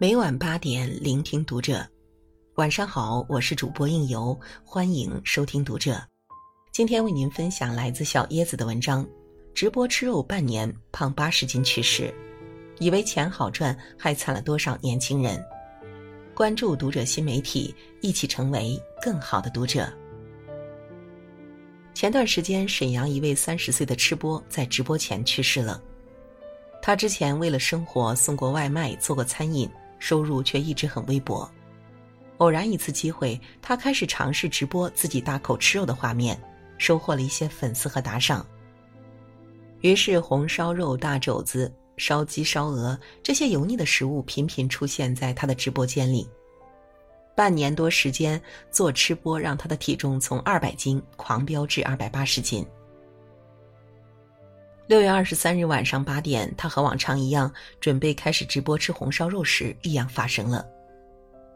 每晚八点，聆听读者。晚上好，我是主播应由，欢迎收听读者。今天为您分享来自小椰子的文章：直播吃肉半年，胖八十斤去世，以为钱好赚，害惨了多少年轻人。关注读者新媒体，一起成为更好的读者。前段时间，沈阳一位三十岁的吃播在直播前去世了。他之前为了生活送过外卖，做过餐饮，收入却一直很微薄。偶然一次机会，他开始尝试直播自己大口吃肉的画面，收获了一些粉丝和打赏。于是，红烧肉、大肘子。烧鸡、烧鹅这些油腻的食物频频出现在他的直播间里。半年多时间做吃播，让他的体重从二百斤狂飙至二百八十斤。六月二十三日晚上八点，他和往常一样准备开始直播吃红烧肉时，异样发生了。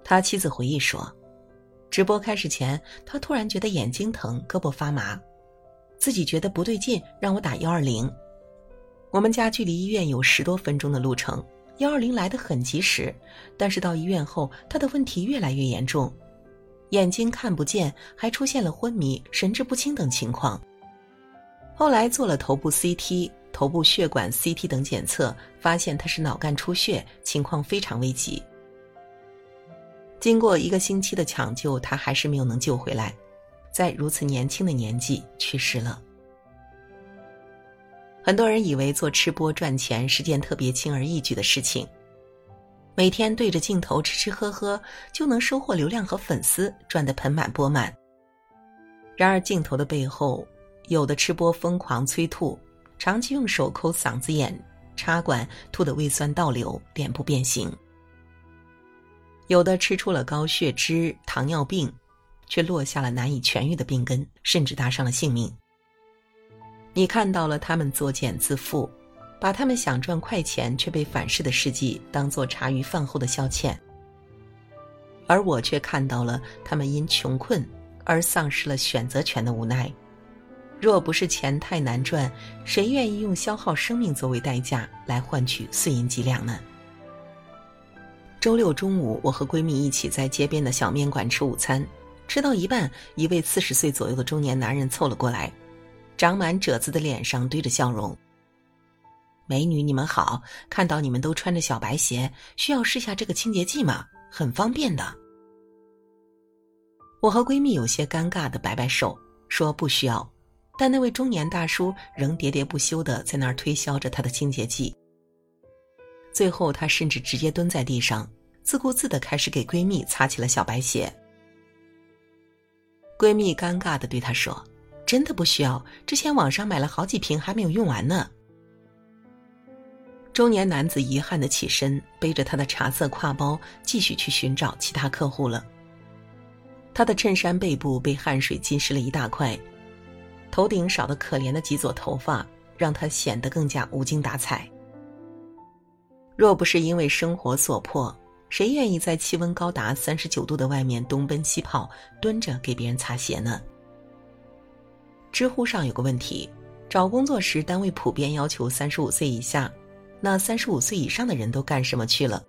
他妻子回忆说：“直播开始前，他突然觉得眼睛疼、胳膊发麻，自己觉得不对劲，让我打幺二零。”我们家距离医院有十多分钟的路程，幺二零来得很及时。但是到医院后，他的问题越来越严重，眼睛看不见，还出现了昏迷、神志不清等情况。后来做了头部 CT、头部血管 CT 等检测，发现他是脑干出血，情况非常危急。经过一个星期的抢救，他还是没有能救回来，在如此年轻的年纪去世了。很多人以为做吃播赚钱是件特别轻而易举的事情，每天对着镜头吃吃喝喝就能收获流量和粉丝，赚得盆满钵满。然而镜头的背后，有的吃播疯狂催吐，长期用手抠嗓子眼、插管，吐得胃酸倒流，脸部变形；有的吃出了高血脂、糖尿病，却落下了难以痊愈的病根，甚至搭上了性命。你看到了他们作茧自缚，把他们想赚快钱却被反噬的事迹当做茶余饭后的消遣，而我却看到了他们因穷困而丧失了选择权的无奈。若不是钱太难赚，谁愿意用消耗生命作为代价来换取碎银几两呢？周六中午，我和闺蜜一起在街边的小面馆吃午餐，吃到一半，一位四十岁左右的中年男人凑了过来。长满褶子的脸上堆着笑容。美女，你们好，看到你们都穿着小白鞋，需要试下这个清洁剂吗？很方便的。我和闺蜜有些尴尬的摆摆手，说不需要。但那位中年大叔仍喋喋不休的在那儿推销着他的清洁剂。最后，他甚至直接蹲在地上，自顾自的开始给闺蜜擦起了小白鞋。闺蜜尴尬的对他说。真的不需要，之前网上买了好几瓶，还没有用完呢。中年男子遗憾的起身，背着他的茶色挎包，继续去寻找其他客户了。他的衬衫背部被汗水浸湿了一大块，头顶少得可怜的几撮头发，让他显得更加无精打采。若不是因为生活所迫，谁愿意在气温高达三十九度的外面东奔西跑，蹲着给别人擦鞋呢？知乎上有个问题：找工作时，单位普遍要求三十五岁以下，那三十五岁以上的人都干什么去了？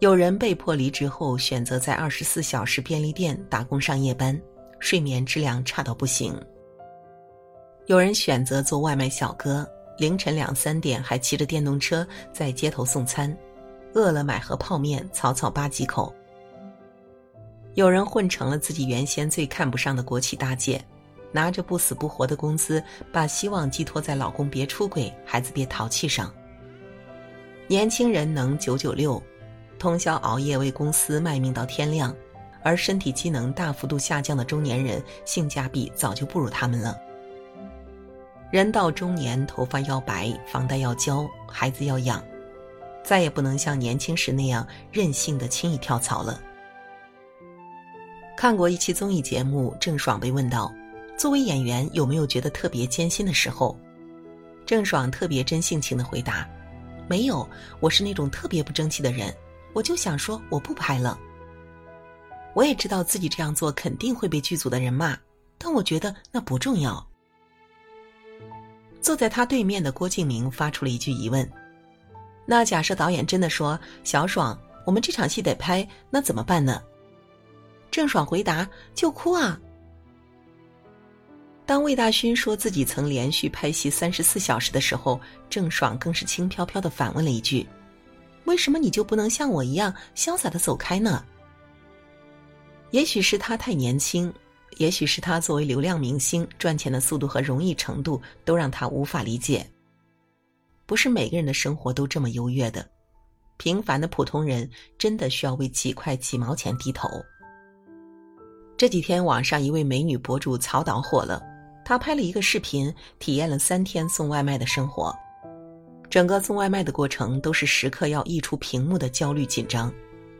有人被迫离职后，选择在二十四小时便利店打工上夜班，睡眠质量差到不行；有人选择做外卖小哥，凌晨两三点还骑着电动车在街头送餐，饿了买盒泡面草草扒几口；有人混成了自己原先最看不上的国企大姐。拿着不死不活的工资，把希望寄托在老公别出轨、孩子别淘气上。年轻人能九九六，通宵熬夜为公司卖命到天亮，而身体机能大幅度下降的中年人，性价比早就不如他们了。人到中年，头发要白，房贷要交，孩子要养，再也不能像年轻时那样任性的轻易跳槽了。看过一期综艺节目，郑爽被问到。作为演员，有没有觉得特别艰辛的时候？郑爽特别真性情的回答：“没有，我是那种特别不争气的人，我就想说我不拍了。我也知道自己这样做肯定会被剧组的人骂，但我觉得那不重要。坐在他对面的郭敬明发出了一句疑问：“那假设导演真的说小爽，我们这场戏得拍，那怎么办呢？”郑爽回答：“就哭啊。”当魏大勋说自己曾连续拍戏三十四小时的时候，郑爽更是轻飘飘的反问了一句：“为什么你就不能像我一样潇洒的走开呢？”也许是他太年轻。也许是他作为流量明星赚钱的速度和容易程度都让他无法理解。不是每个人的生活都这么优越的，平凡的普通人真的需要为几块几毛钱低头。这几天网上一位美女博主曹导火了，他拍了一个视频，体验了三天送外卖的生活，整个送外卖的过程都是时刻要溢出屏幕的焦虑紧张。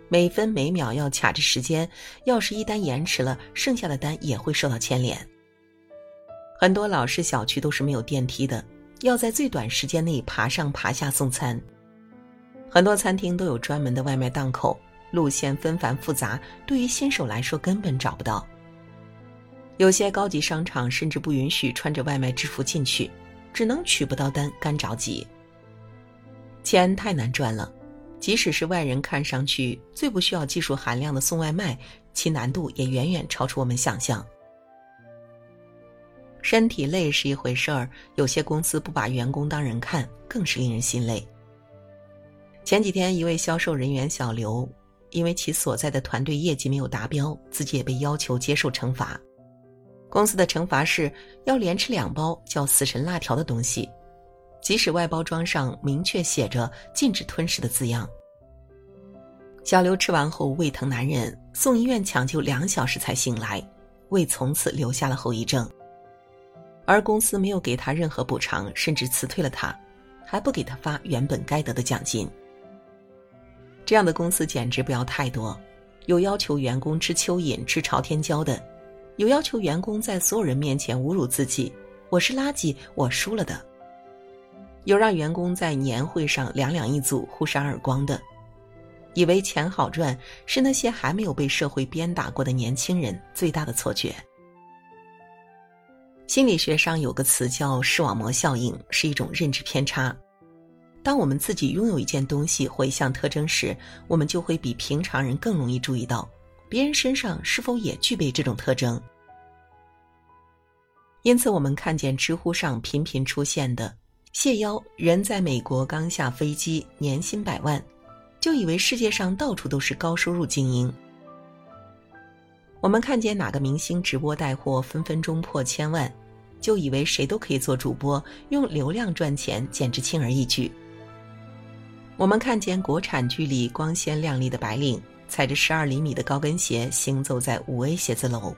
每分每秒要卡着时间，要是一单延迟了，剩下的单也会受到牵连。很多老式小区都是没有电梯的，要在最短时间内爬上爬下送餐。很多餐厅都有专门的外卖档口，路线纷繁复杂，对于新手来说根本找不到。有些高级商场甚至不允许穿着外卖制服进去，只能取不到单，干着急。钱太难赚了。即使是外人看上去最不需要技术含量的送外卖，其难度也远远超出我们想象。身体累是一回事儿，有些公司不把员工当人看，更是令人心累。前几天，一位销售人员小刘，因为其所在的团队业绩没有达标，自己也被要求接受惩罚。公司的惩罚是要连吃两包叫“死神辣条”的东西。即使外包装上明确写着“禁止吞食”的字样，小刘吃完后胃疼难忍，送医院抢救两小时才醒来，胃从此留下了后遗症。而公司没有给他任何补偿，甚至辞退了他，还不给他发原本该得的奖金。这样的公司简直不要太多，有要求员工吃蚯蚓、吃朝天椒的，有要求员工在所有人面前侮辱自己：“我是垃圾，我输了的。”有让员工在年会上两两一组互扇耳光的，以为钱好赚是那些还没有被社会鞭打过的年轻人最大的错觉。心理学上有个词叫视网膜效应，是一种认知偏差。当我们自己拥有一件东西或一项特征时，我们就会比平常人更容易注意到别人身上是否也具备这种特征。因此，我们看见知乎上频频出现的。谢邀人在美国刚下飞机，年薪百万，就以为世界上到处都是高收入精英。我们看见哪个明星直播带货分分钟破千万，就以为谁都可以做主播，用流量赚钱简直轻而易举。我们看见国产剧里光鲜亮丽的白领，踩着十二厘米的高跟鞋行走在五 A 写字楼，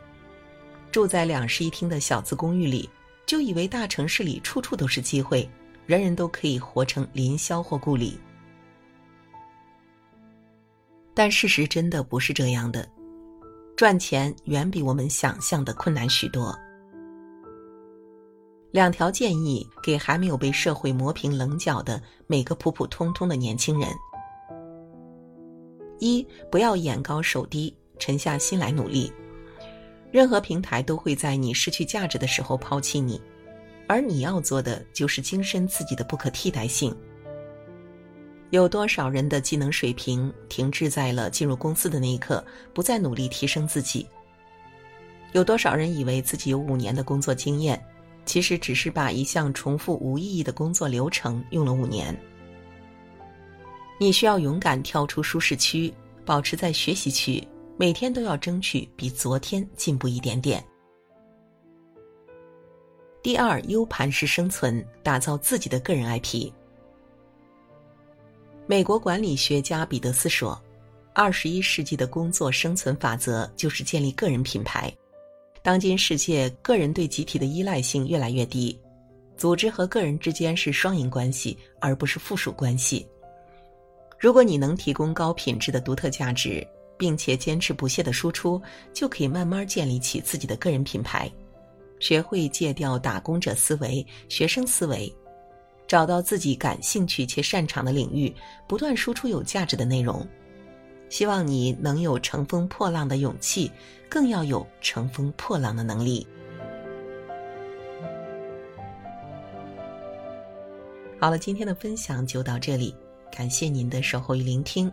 住在两室一厅的小资公寓里，就以为大城市里处处都是机会。人人都可以活成林霄或顾里，但事实真的不是这样的。赚钱远比我们想象的困难许多。两条建议给还没有被社会磨平棱角的每个普普通通的年轻人：一，不要眼高手低，沉下心来努力。任何平台都会在你失去价值的时候抛弃你。而你要做的就是精深自己的不可替代性。有多少人的技能水平停滞在了进入公司的那一刻，不再努力提升自己？有多少人以为自己有五年的工作经验，其实只是把一项重复无意义的工作流程用了五年？你需要勇敢跳出舒适区，保持在学习区，每天都要争取比昨天进步一点点。第二，U 盘式生存，打造自己的个人 IP。美国管理学家彼得斯说：“二十一世纪的工作生存法则就是建立个人品牌。当今世界，个人对集体的依赖性越来越低，组织和个人之间是双赢关系，而不是附属关系。如果你能提供高品质的独特价值，并且坚持不懈的输出，就可以慢慢建立起自己的个人品牌。”学会戒掉打工者思维、学生思维，找到自己感兴趣且擅长的领域，不断输出有价值的内容。希望你能有乘风破浪的勇气，更要有乘风破浪的能力。好了，今天的分享就到这里，感谢您的守候与聆听。